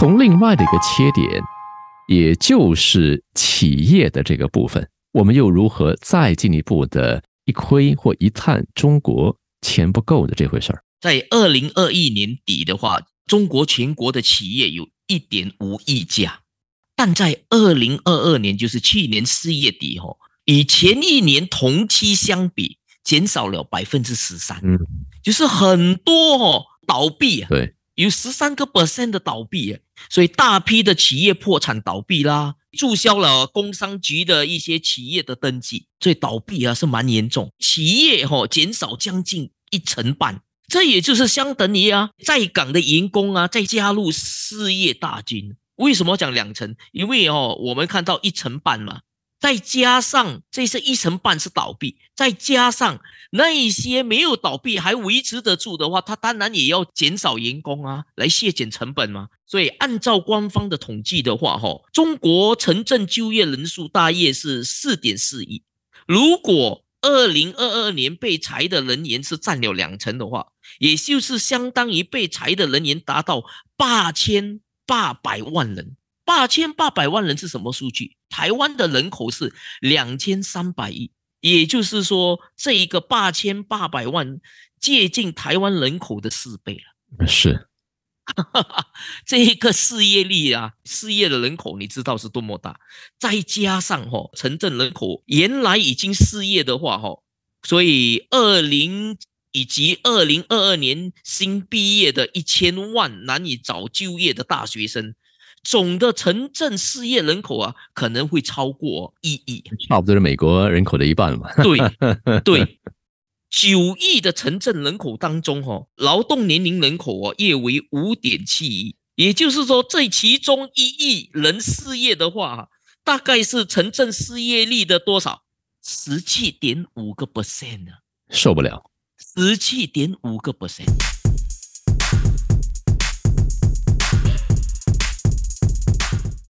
从另外的一个切点，也就是企业的这个部分，我们又如何再进一步的一窥或一探中国钱不够的这回事儿？在二零二一年底的话，中国全国的企业有一点五亿家，但在二零二二年，就是去年四月底哦，与前一年同期相比，减少了百分之十三，嗯，就是很多哦倒闭啊，对。有十三个 percent 的倒闭，所以大批的企业破产倒闭啦，注销了工商局的一些企业的登记，所以倒闭啊是蛮严重，企业哈减少将近一成半，这也就是相等于啊在岗的员工啊再加入失业大军。为什么讲两成？因为哦我们看到一成半嘛。再加上这是一成半是倒闭，再加上那一些没有倒闭还维持得住的话，他当然也要减少员工啊，来削减成本嘛。所以按照官方的统计的话，哈，中国城镇就业人数大约是四点四亿。如果二零二二年被裁的人员是占了两成的话，也就是相当于被裁的人员达到八千八百万人。八千八百万人是什么数据？台湾的人口是两千三百亿，也就是说，这一个八千八百万接近台湾人口的四倍了。是，这一个失业率啊，失业的人口你知道是多么大？再加上哈，城镇人口原来已经失业的话哈，所以二零以及二零二二年新毕业的一千万难以找就业的大学生。总的城镇失业人口啊，可能会超过一亿，差不多是美国人口的一半吧。对对，九亿的城镇人口当中，哈，劳动年龄人口啊，约为五点七亿。也就是说，这其中一亿人失业的话，大概是城镇失业率的多少？十七点五个 percent 呢？受不了，十七点五个 percent。